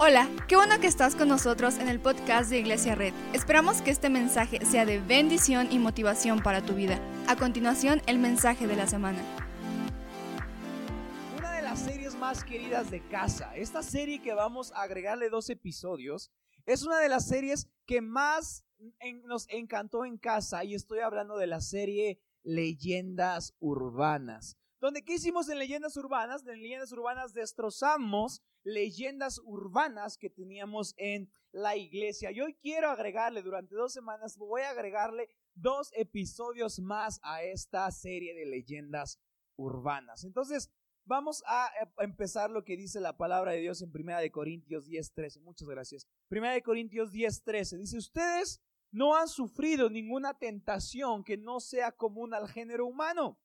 Hola, qué bueno que estás con nosotros en el podcast de Iglesia Red. Esperamos que este mensaje sea de bendición y motivación para tu vida. A continuación, el mensaje de la semana. Una de las series más queridas de casa, esta serie que vamos a agregarle dos episodios, es una de las series que más nos encantó en casa y estoy hablando de la serie Leyendas Urbanas. Donde, ¿qué hicimos en Leyendas Urbanas? En Leyendas Urbanas destrozamos leyendas urbanas que teníamos en la iglesia. Y hoy quiero agregarle, durante dos semanas, voy a agregarle dos episodios más a esta serie de leyendas urbanas. Entonces, vamos a empezar lo que dice la palabra de Dios en Primera de Corintios 10:13. Muchas gracias. Primera de Corintios 10:13 dice, "Ustedes no han sufrido ninguna tentación que no sea común al género humano,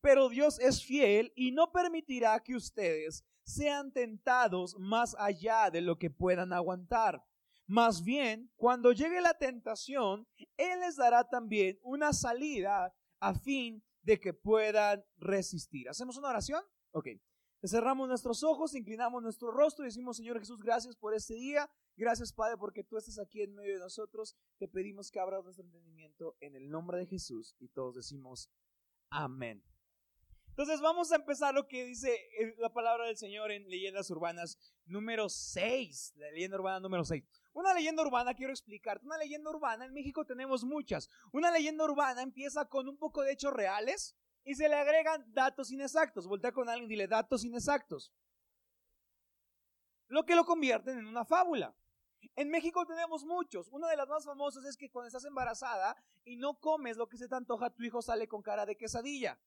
pero Dios es fiel y no permitirá que ustedes sean tentados más allá de lo que puedan aguantar. Más bien, cuando llegue la tentación, Él les dará también una salida a fin de que puedan resistir. ¿Hacemos una oración? Ok. Cerramos nuestros ojos, inclinamos nuestro rostro y decimos, Señor Jesús, gracias por este día. Gracias, Padre, porque tú estás aquí en medio de nosotros. Te pedimos que abras nuestro entendimiento en el nombre de Jesús y todos decimos, amén. Entonces vamos a empezar lo que dice eh, la palabra del Señor en Leyendas Urbanas número 6, la leyenda urbana número 6. Una leyenda urbana, quiero explicarte, una leyenda urbana, en México tenemos muchas. Una leyenda urbana empieza con un poco de hechos reales y se le agregan datos inexactos. Voltea con alguien y dile datos inexactos. Lo que lo convierten en una fábula. En México tenemos muchos. Una de las más famosas es que cuando estás embarazada y no comes lo que se te antoja, tu hijo sale con cara de quesadilla.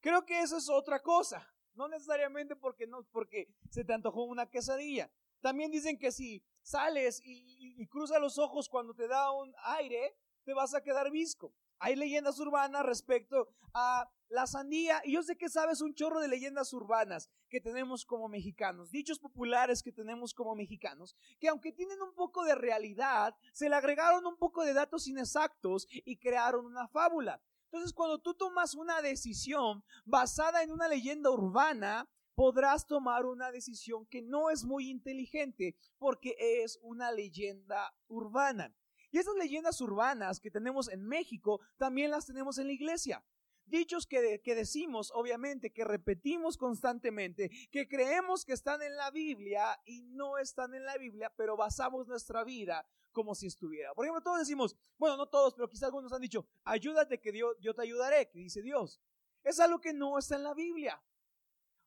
Creo que eso es otra cosa. No necesariamente porque, no, porque se te antojó una quesadilla. También dicen que si sales y, y, cruzas los ojos cuando te da un aire, te vas a quedar visco. Hay leyendas urbanas respecto a la sandía. Y yo sé que sabes un chorro de leyendas urbanas que tenemos como mexicanos, dichos populares que tenemos como mexicanos, que aunque tienen un poco de realidad, se le agregaron un poco de datos inexactos y crearon una fábula. Entonces, cuando tú tomas una decisión basada en una leyenda urbana, podrás tomar una decisión que no es muy inteligente porque es una leyenda urbana. Y esas leyendas urbanas que tenemos en México también las tenemos en la iglesia. Dichos que, que, decimos, obviamente, que repetimos constantemente, que creemos que están en la Biblia y no están en la Biblia, pero basamos nuestra vida como si estuviera. Por ejemplo, todos decimos, bueno, no todos, pero quizás algunos han dicho, ayúdate que Dios, yo te ayudaré, que dice Dios. Es algo que no está en la Biblia.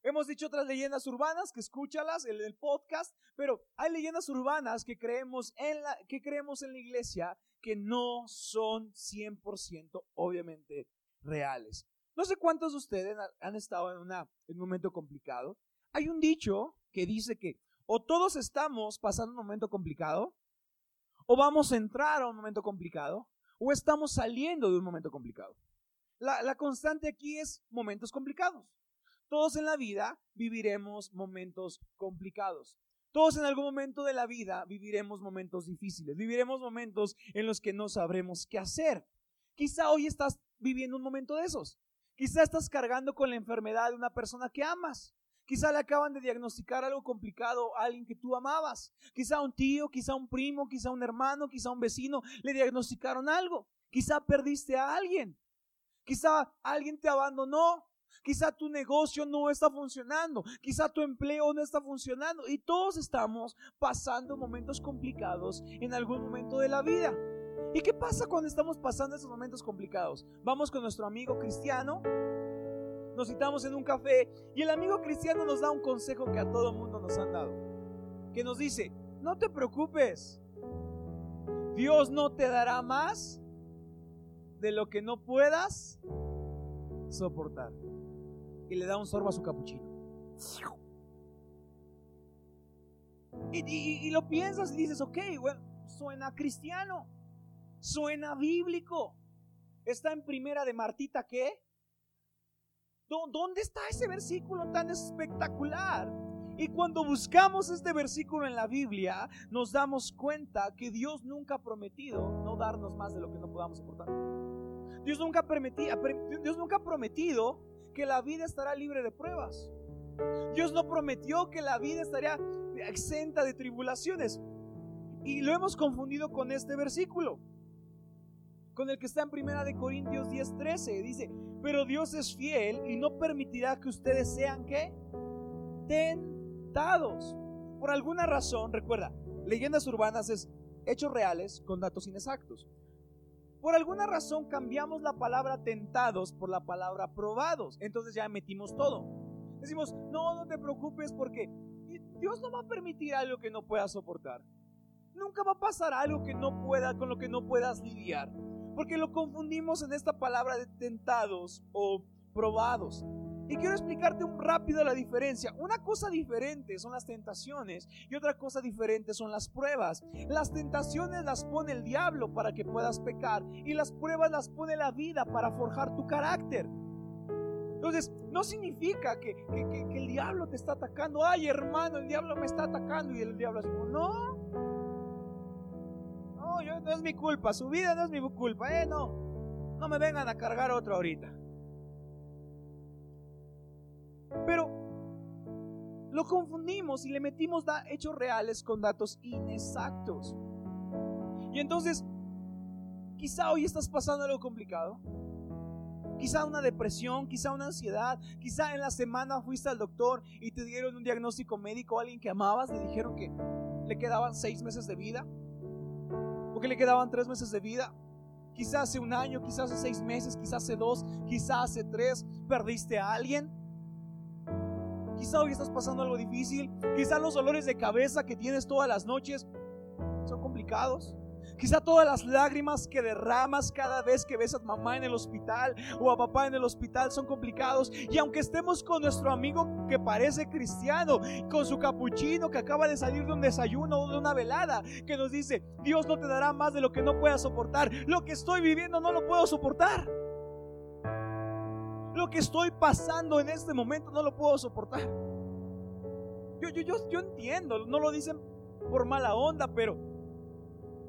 Hemos dicho otras leyendas urbanas, que escúchalas en el podcast, pero hay leyendas urbanas que creemos en la, que creemos en la iglesia que no son 100% obviamente reales. No sé cuántos de ustedes han estado en, un momento complicado. Hay un dicho que dice que o todos estamos pasando un momento complicado o vamos a entrar a un momento complicado, o estamos saliendo de un momento complicado. La, constante aquí es momentos complicados. Todos en la vida viviremos momentos complicados. Todos en algún momento de la vida viviremos momentos difíciles, viviremos momentos en los que no sabremos qué hacer. Quizá hoy estás viviendo un momento de esos. Quizá estás cargando con la enfermedad de una persona que amas. Quizá le acaban de diagnosticar algo complicado a alguien que tú amabas. Quizá un tío, quizá un primo, quizá un hermano, quizá un vecino le diagnosticaron algo. Quizá perdiste a alguien. Quizá alguien te abandonó. Quizá tu negocio no está funcionando. Quizá tu empleo no está funcionando. Y todos estamos pasando momentos complicados en algún momento de la vida. ¿Y qué pasa cuando estamos pasando esos momentos complicados? Vamos con nuestro amigo cristiano nos citamos en un café y el amigo cristiano nos da un consejo que a todo mundo nos han dado. Que nos dice, no te preocupes, Dios no te dará más de lo que no puedas soportar. Y le da un sorbo a su capuchino. Y, y, lo piensas y dices, ok, bueno, suena cristiano, suena bíblico. Está en primera de Martita, ¿qué? ¿Dónde está ese versículo tan espectacular? Y cuando buscamos este versículo en la Biblia, nos damos cuenta que Dios nunca ha prometido no darnos más de lo que no podamos soportar. Dios nunca, Dios nunca ha prometido que la vida estará libre de pruebas. Dios no prometió que la vida estaría exenta de tribulaciones. Y lo hemos confundido con este versículo, con el que está en Primera de Corintios 10:13. Dice, pero Dios es fiel y no permitirá que ustedes sean ¿qué? Tentados. Por alguna razón, recuerda, leyendas urbanas es hechos reales con datos inexactos. Por alguna razón cambiamos la palabra tentados por la palabra probados. Entonces ya metimos todo. Decimos, no, no te preocupes porque Dios no va a permitir algo que no puedas soportar. Nunca va a pasar algo que no pueda, con lo que no puedas lidiar. Porque lo confundimos en esta palabra de tentados o probados. Y quiero explicarte un rápido la diferencia. Una cosa diferente son las tentaciones y otra cosa diferente son las pruebas. Las tentaciones las pone el diablo para que puedas pecar y las pruebas las pone la vida para forjar tu carácter. Entonces, no significa que, el diablo te está atacando. Ay, hermano, el diablo me está atacando. Y el diablo dice, no. No, es mi culpa. Su vida no es mi culpa. Eh, no. No me vengan a cargar otro ahorita. Pero lo confundimos y le metimos hechos reales con datos inexactos. Y entonces, quizá hoy estás pasando algo complicado quizá una depresión, quizá una ansiedad, quizá en la semana fuiste al doctor y te dieron un diagnóstico médico a alguien que amabas, le dijeron que le quedaban seis meses de vida, o que le quedaban tres meses de vida. Quizá hace un año, quizá hace seis meses, quizá hace dos, quizá hace tres, perdiste a alguien. Quizá hoy estás pasando algo difícil. Quizá los dolores de cabeza que tienes todas las noches son complicados. Quizá todas las lágrimas que derramas cada vez que ves a mamá en el hospital o a papá en el hospital son complicados. Y aunque estemos con nuestro amigo que parece cristiano, con su capuchino que acaba de salir de un desayuno o de una velada, que nos dice, Dios no te dará más de lo que no puedas soportar. Lo que estoy viviendo no lo puedo soportar. Lo que estoy pasando en este momento no lo puedo soportar. Yo, yo, yo, yo entiendo, no lo dicen por mala onda, pero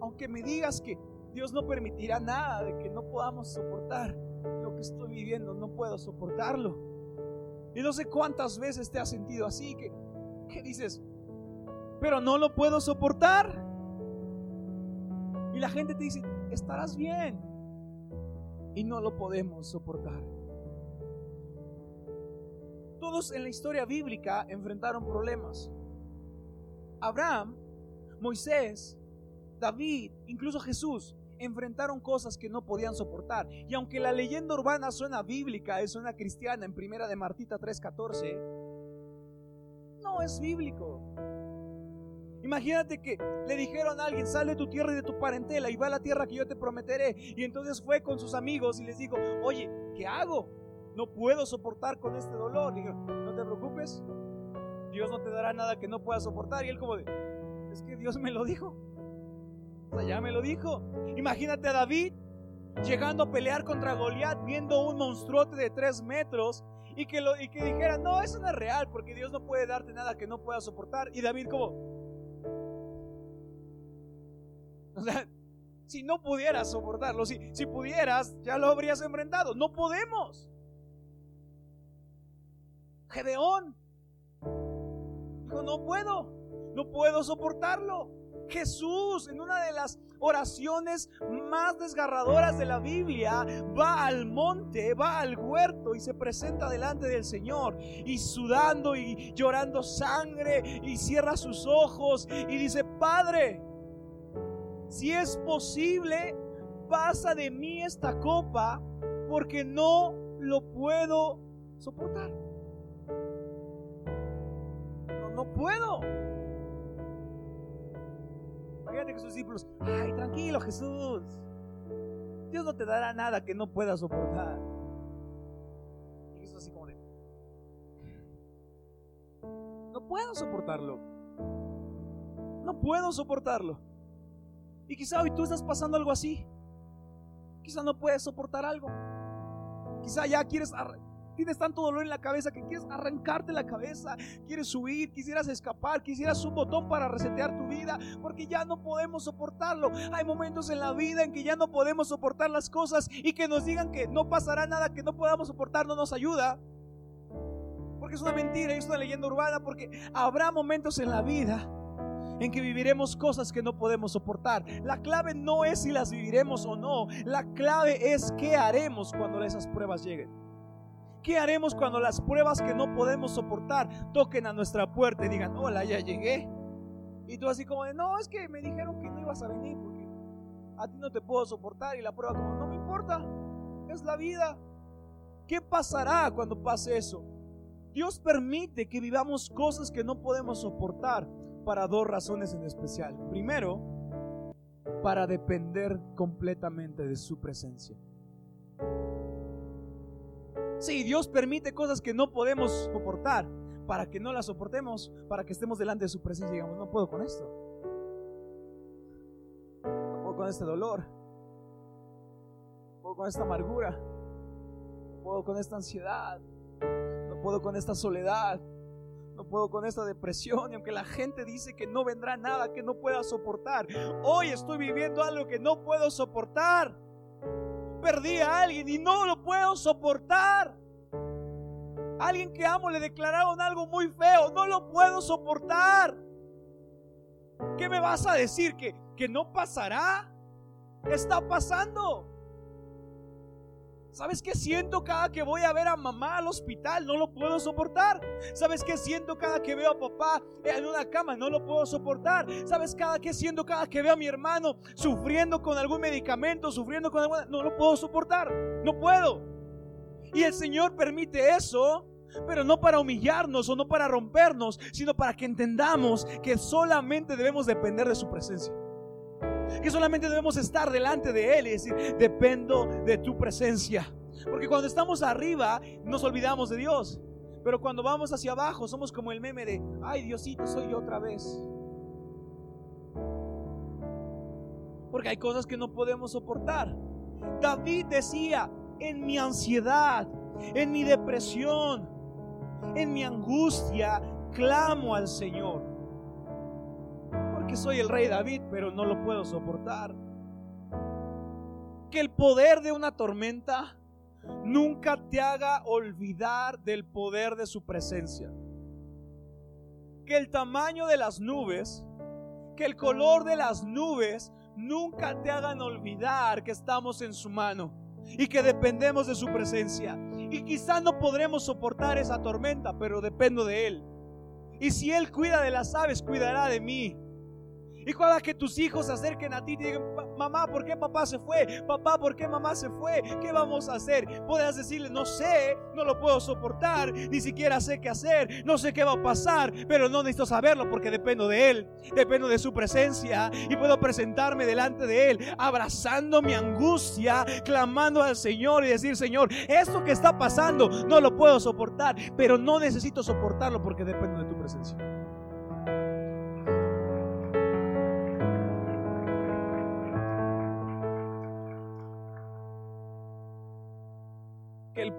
aunque me digas que Dios no permitirá nada de que no podamos soportar lo que estoy viviendo, no puedo soportarlo. Y no sé cuántas veces te has sentido así, que, que dices, pero no lo puedo soportar. Y la gente te dice, estarás bien. Y no lo podemos soportar. Todos en la historia bíblica enfrentaron problemas. Abraham, Moisés, David, incluso Jesús, enfrentaron cosas que no podían soportar. Y aunque la leyenda urbana suena bíblica, es una cristiana en primera de Martita 3:14, no es bíblico. Imagínate que le dijeron a alguien, sale de tu tierra y de tu parentela y va a la tierra que yo te prometeré. Y entonces fue con sus amigos y les dijo, oye, ¿qué hago? No puedo soportar con este dolor. dijeron, no te preocupes, Dios no te dará nada que no puedas soportar. Y él como de, es que Dios me lo dijo ya me lo dijo. Imagínate a David llegando a pelear contra Goliat, viendo un monstruote de tres metros y que, lo, y que dijera, no, eso no es real, porque Dios no puede darte nada que no pueda soportar. Y David como, o sea, si no pudieras soportarlo, si, si pudieras, ya lo habrías enfrentado. No podemos. Gedeón dijo, no puedo, no puedo soportarlo. Jesús en una de las oraciones más desgarradoras de la Biblia va al monte, va al huerto y se presenta delante del Señor y sudando y llorando sangre y cierra sus ojos y dice, Padre, si es posible, pasa de mí esta copa porque no lo puedo soportar. No, no puedo. Que sus discípulos, ay, tranquilo Jesús. Dios no te dará nada que no puedas soportar. Y Jesús así como de, no puedo soportarlo. No puedo soportarlo. Y quizá hoy tú estás pasando algo así. Quizá no puedes soportar algo. Quizá ya quieres Tienes tanto dolor en la cabeza que quieres arrancarte la cabeza, quieres huir, quisieras escapar, quisieras un botón para resetear tu vida, porque ya no podemos soportarlo. Hay momentos en la vida en que ya no podemos soportar las cosas y que nos digan que no pasará nada que no podamos soportar no nos ayuda porque es una mentira es una leyenda urbana, porque habrá momentos en la vida en que viviremos cosas que no podemos soportar. La clave no es si las viviremos o no, la clave es qué haremos cuando esas pruebas lleguen. ¿Qué haremos cuando las pruebas que no podemos soportar toquen a nuestra puerta y digan, hola, ya llegué? Y tú así como de, no, es que me dijeron que no ibas a venir porque a ti no te puedo soportar. Y la prueba como, no me importa, es la vida. ¿Qué pasará cuando pase eso? Dios permite que vivamos cosas que no podemos soportar para dos razones en especial. Primero, para depender completamente de su presencia. Sí, Dios permite cosas que no podemos soportar para que no las soportemos, para que estemos delante de su presencia digamos, no puedo con esto. No puedo con este dolor. No puedo con esta amargura. No puedo con esta ansiedad. No puedo con esta soledad no puedo con esta depresión y aunque la gente dice que no vendrá nada que no pueda soportar, hoy estoy viviendo algo que no puedo soportar. Perdí a alguien y no lo puedo soportar. Alguien que amo le declararon algo muy feo, no lo puedo soportar. ¿Qué me vas a decir? ¿Que, que no pasará? Está pasando. ¿Sabes qué siento cada que voy a ver a mamá al hospital? No lo puedo soportar. ¿Sabes qué siento cada que veo a papá en una cama? No lo puedo soportar. ¿Sabes cada qué siento cada que veo a mi hermano sufriendo con algún medicamento, sufriendo con alguna... No lo puedo soportar. No puedo. Y el Señor permite eso, pero no para humillarnos o no para rompernos, sino para que entendamos que solamente debemos depender de su presencia que solamente debemos estar delante de Él y decir, dependo de tu presencia. Porque cuando estamos arriba nos olvidamos de Dios. Pero cuando vamos hacia abajo somos como el meme de, ay Diosito, soy yo otra vez. Porque hay cosas que no podemos soportar. David decía, en mi ansiedad, en mi depresión, en mi angustia, clamo al Señor que soy el rey David, pero no lo puedo soportar. Que el poder de una tormenta nunca te haga olvidar del poder de su presencia. Que el tamaño de las nubes, que el color de las nubes nunca te hagan olvidar que estamos en su mano y que dependemos de su presencia. Y quizá no podremos soportar esa tormenta, pero dependo de Él. Y si Él cuida de las aves, cuidará de mí. Y cuando que tus hijos se acerquen a ti y digan, mamá, ¿por qué papá se fue? Papá, ¿por qué mamá se fue? ¿Qué vamos a hacer? Puedes decirle, no sé, no lo puedo soportar, ni siquiera sé qué hacer, no sé qué va a pasar, pero no necesito saberlo porque dependo de Él, dependo de su presencia y puedo presentarme delante de Él, abrazando mi angustia, clamando al Señor y decir, Señor, esto que está pasando no lo puedo soportar, pero no necesito soportarlo porque dependo de tu presencia.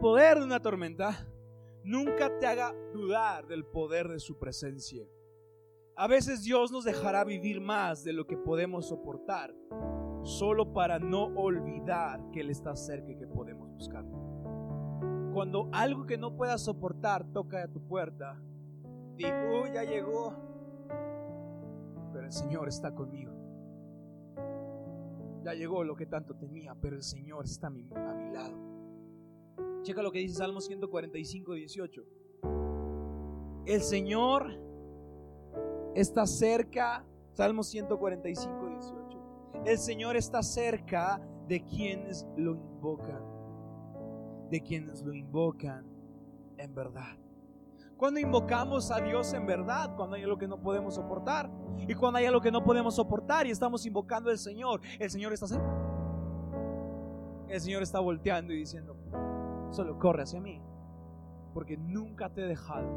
Poder de una tormenta nunca te haga dudar del poder de su presencia. A veces Dios nos dejará vivir más de lo que podemos soportar, solo para no olvidar que Él está cerca y que podemos buscar. Cuando algo que no puedas soportar toca a tu puerta, digo, ya llegó, pero el Señor está conmigo. Ya llegó lo que tanto temía, pero el Señor está a mi lado. Checa lo que dice Salmo 145, 18. El Señor está cerca, Salmo 145, 18. El Señor está cerca de quienes lo invocan, de quienes lo invocan en verdad. Cuando invocamos a Dios en verdad, cuando hay algo que no podemos soportar, y cuando hay algo que no podemos soportar y estamos invocando al Señor, el Señor está cerca. El Señor está volteando y diciendo, solo corre hacia mí. Porque nunca te he dejado.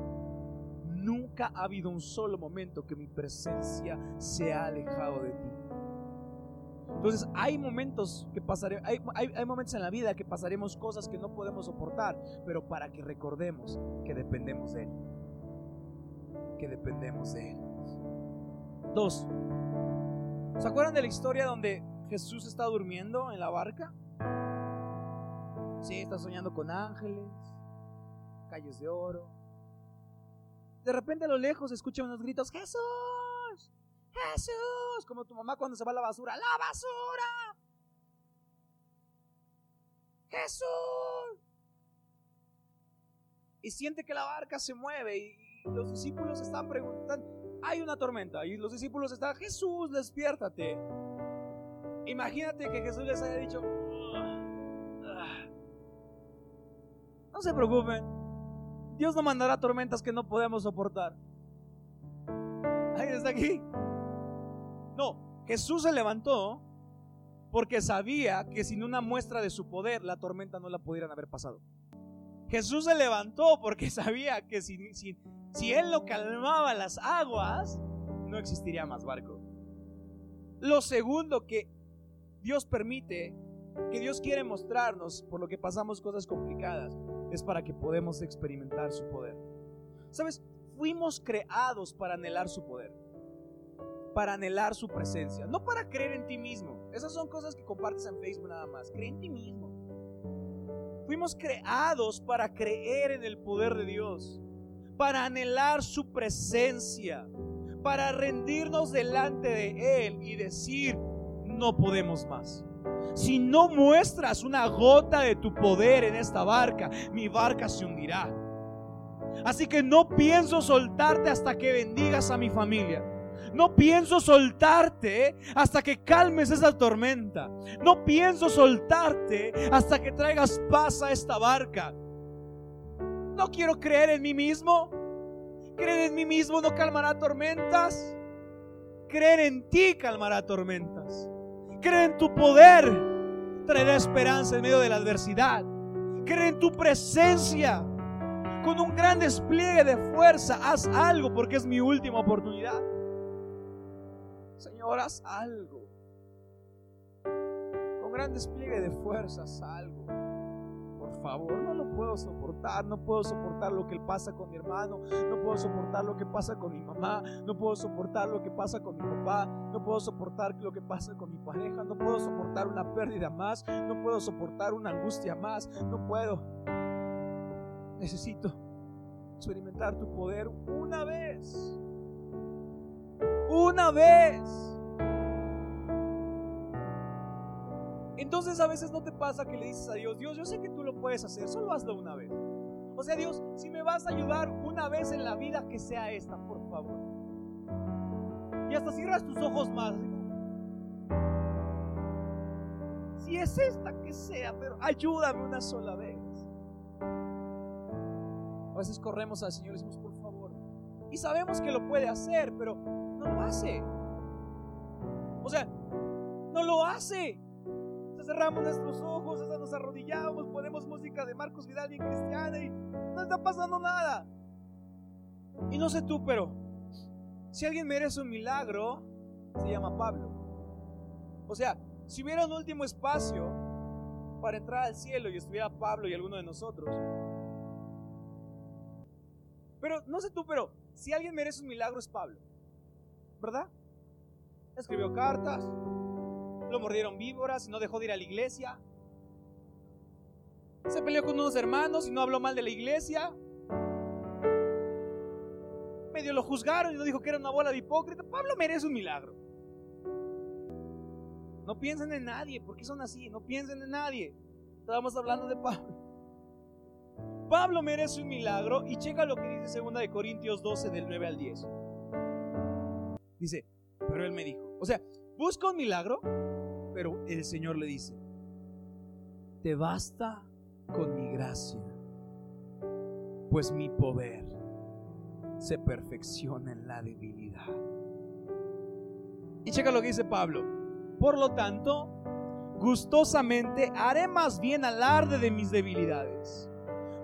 Nunca ha habido un solo momento que mi presencia se ha alejado de ti. Entonces hay momentos que pasaremos, hay, hay, momentos en la vida que pasaremos cosas que no podemos soportar, pero para que recordemos que dependemos de Él. Que dependemos de Él. Dos. ¿Se acuerdan de la historia donde Jesús está durmiendo en la barca? Sí, está soñando con ángeles, calles de oro, de repente a lo lejos escuchan unos gritos, Jesús, Jesús, como tu mamá cuando se va a la basura, la basura, Jesús. Y siente que la barca se mueve y los discípulos están preguntando, hay una tormenta y los discípulos están, Jesús, despiértate. Imagínate que Jesús les haya dicho, no se preocupen, Dios no mandará tormentas que no podemos soportar. ¿Alguien está aquí? No, Jesús se levantó porque sabía que sin una muestra de su poder la tormenta no la pudieran haber pasado. Jesús se levantó porque sabía que si, si, si Él lo calmaba las aguas, no existiría más barco. Lo segundo que Dios permite, que Dios quiere mostrarnos por lo que pasamos cosas complicadas, es para que podamos experimentar su poder. ¿Sabes? Fuimos creados para anhelar su poder, para anhelar su presencia, no para creer en ti mismo. Esas son cosas que compartes en Facebook nada más. Cree en ti mismo. Fuimos creados para creer en el poder de Dios, para anhelar su presencia, para rendirnos delante de Él y decir, no podemos más. Si no muestras una gota de tu poder en esta barca, mi barca se hundirá. Así que no pienso soltarte hasta que bendigas a mi familia. No pienso soltarte hasta que calmes esa tormenta. No pienso soltarte hasta que traigas paz a esta barca. No quiero creer en mí mismo. Creer en mí mismo no calmará tormentas. Creer en ti calmará tormentas. Creer en tu poder traerá esperanza en medio de la adversidad. Creer en tu presencia. Con un gran despliegue de fuerza, haz algo porque es mi última oportunidad. Señor, haz algo. Con gran despliegue de fuerzas, algo. No lo puedo soportar. No puedo soportar lo que pasa con mi hermano. No puedo soportar lo que pasa con mi mamá. No puedo soportar lo que pasa con mi papá. No puedo soportar lo que pasa con mi pareja. No puedo soportar una pérdida más. No puedo soportar una angustia más. No puedo. Necesito experimentar tu poder una vez una vez. Entonces a veces no te pasa que le dices a Dios, Dios, yo sé que tú lo puedes hacer, solo hazlo una vez. O sea, Dios, si me vas a ayudar una vez en la vida, que sea esta, por favor. Y hasta cierras tus ojos más. Si es esta, que sea, pero ayúdame una sola vez. A veces corremos al Señor y decimos, por favor. Y sabemos que lo puede hacer, pero lo hace. O sea, no lo hace. Cerramos nuestros ojos, nos arrodillamos, ponemos música de Marcos Vidal bien cristiana y no está pasando nada. Y no sé tú, pero si alguien merece un milagro, se llama Pablo. O sea, si hubiera un último espacio para entrar al cielo y estuviera Pablo y alguno de nosotros. Pero no sé tú, pero si alguien merece un milagro es Pablo. ¿verdad? Escribió cartas, lo mordieron víboras y no dejó de ir a la iglesia. Se peleó con unos hermanos y no habló mal de la iglesia. Medio lo juzgaron y no dijo que era una bola de hipócrita. Pablo merece un milagro. No piensen en nadie, porque son así, no piensen en nadie. Estábamos hablando de Pablo. Pablo merece un milagro y checa lo que dice 2 de Corintios 12 del 9 al 10. Dice, pero él me dijo, o sea, busca un milagro, pero el Señor le dice, te basta con mi gracia, pues mi poder se perfecciona en la debilidad. Y checa lo que dice Pablo. Por lo tanto, gustosamente haré más bien alarde de mis debilidades,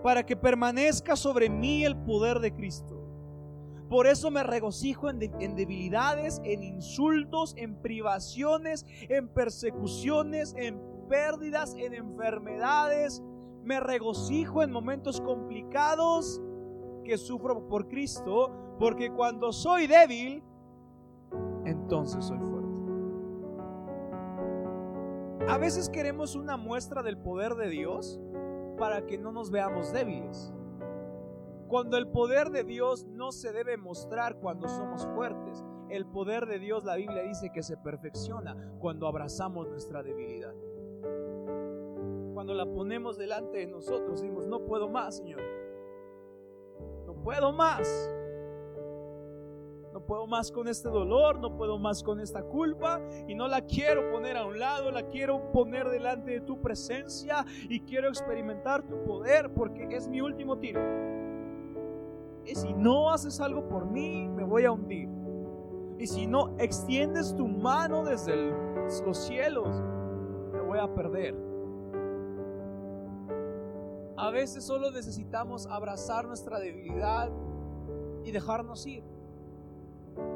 para que permanezca sobre mí el poder de Cristo. Por eso me regocijo en, debilidades, en insultos, en privaciones, en persecuciones, en pérdidas, en enfermedades. Me regocijo en momentos complicados que sufro por Cristo, porque cuando soy débil, entonces soy fuerte. A veces queremos una muestra del poder de Dios para que no nos veamos débiles. Cuando el poder de Dios no se debe mostrar cuando somos fuertes. El poder de Dios, la Biblia dice que se perfecciona cuando abrazamos nuestra debilidad. Cuando la ponemos delante de nosotros, decimos, no puedo más, Señor. No puedo más. No puedo más con este dolor, no puedo más con esta culpa y no la quiero poner a un lado, la quiero poner delante de tu presencia y quiero experimentar tu poder porque es mi último tiro. Y si no haces algo por mí, me voy a hundir. Y si no extiendes tu mano desde los cielos, me voy a perder. A veces solo necesitamos abrazar nuestra debilidad y dejarnos ir.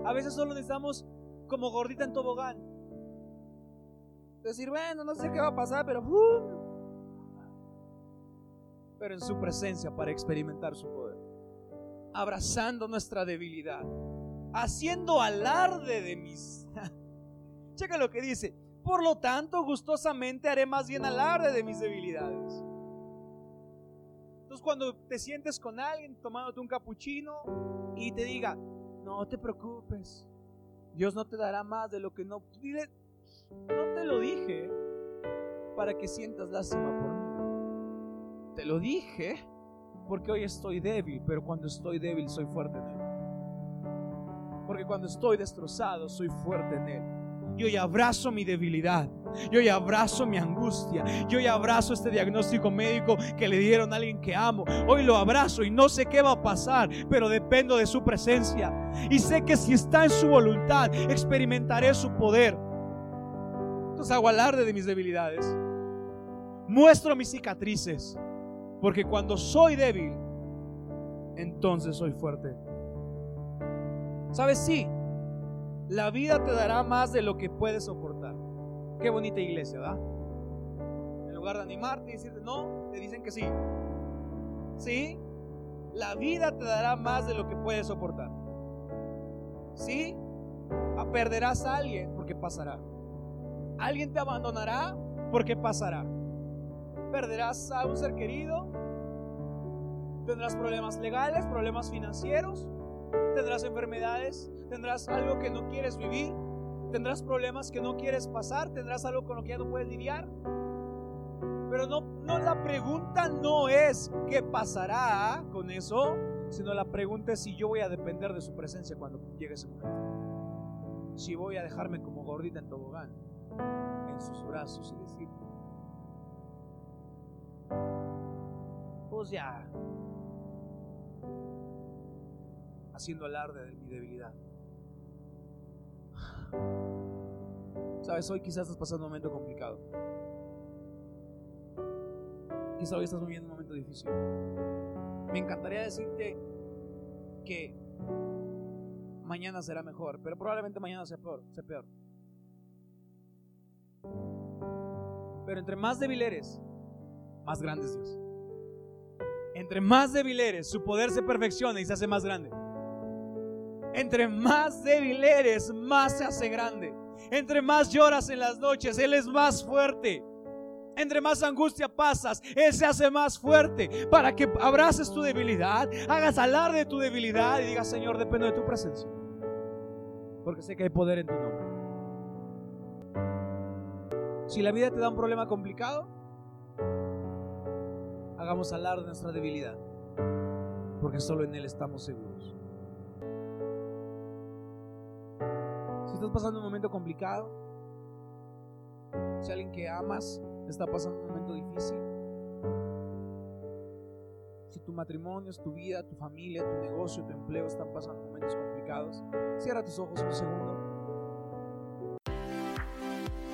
A veces solo necesitamos como gordita en tobogán. Decir, bueno, no sé qué va a pasar, pero... Uh". pero en su presencia para experimentar su poder. Abrazando nuestra debilidad. Haciendo alarde de mis... Checa lo que dice. Por lo tanto, gustosamente haré más bien alarde de mis debilidades. Entonces, cuando te sientes con alguien tomándote un capuchino y te diga, no te preocupes. Dios no te dará más de lo que no. Dile, no te lo dije para que sientas lástima por mí. Te lo dije porque hoy estoy débil, pero cuando estoy débil soy fuerte en Él. Porque cuando estoy destrozado soy fuerte en Él. Yo ya abrazo mi debilidad. Yo ya abrazo mi angustia. Yo ya abrazo este diagnóstico médico que le dieron a alguien que amo. Hoy lo abrazo y no sé qué va a pasar, pero dependo de su presencia. Y sé que si está en su voluntad, experimentaré su poder. Entonces hago alarde de mis debilidades. Muestro mis cicatrices. Porque cuando soy débil, entonces soy fuerte. ¿Sabes? Sí, la vida te dará más de lo que puedes soportar. Qué bonita iglesia, ¿verdad? En lugar de animarte y decirte no, te dicen que sí. Sí, la vida te dará más de lo que puedes soportar. Sí, perderás a alguien porque pasará. Alguien te abandonará porque pasará. Perderás a un ser querido. Tendrás problemas legales, problemas financieros, tendrás enfermedades, tendrás algo que no quieres vivir, tendrás problemas que no quieres pasar, tendrás algo con lo que ya no puedes lidiar. Pero no, no la pregunta no es qué pasará con eso, sino la pregunta es si yo voy a depender de su presencia cuando llegue ese momento. Si voy a dejarme como gordita en tobogán en sus brazos y decir, pues ya, haciendo alarde de mi debilidad. Sabes, hoy quizás estás pasando un momento complicado. Quizás hoy estás viviendo un momento difícil. Me encantaría decirte que mañana será mejor, pero probablemente mañana sea peor, sea peor. Pero entre más débil eres, más grande es Dios. Entre más débil eres, su poder se perfecciona y se hace más grande. Entre más débil eres, más se hace grande. Entre más lloras en las noches, Él es más fuerte. Entre más angustia pasas, Él se hace más fuerte para que abraces tu debilidad, hagas alarde de tu debilidad y digas, Señor, dependo de tu presencia. Porque sé que hay poder en tu nombre. Si la vida te da un problema complicado, hagamos alarde de nuestra debilidad. Porque solo en Él estamos seguros. estás pasando un momento complicado, si alguien que amas está pasando un momento difícil, si tu matrimonio, tu vida, tu familia, tu negocio, tu empleo están pasando momentos complicados, cierra tus ojos un segundo.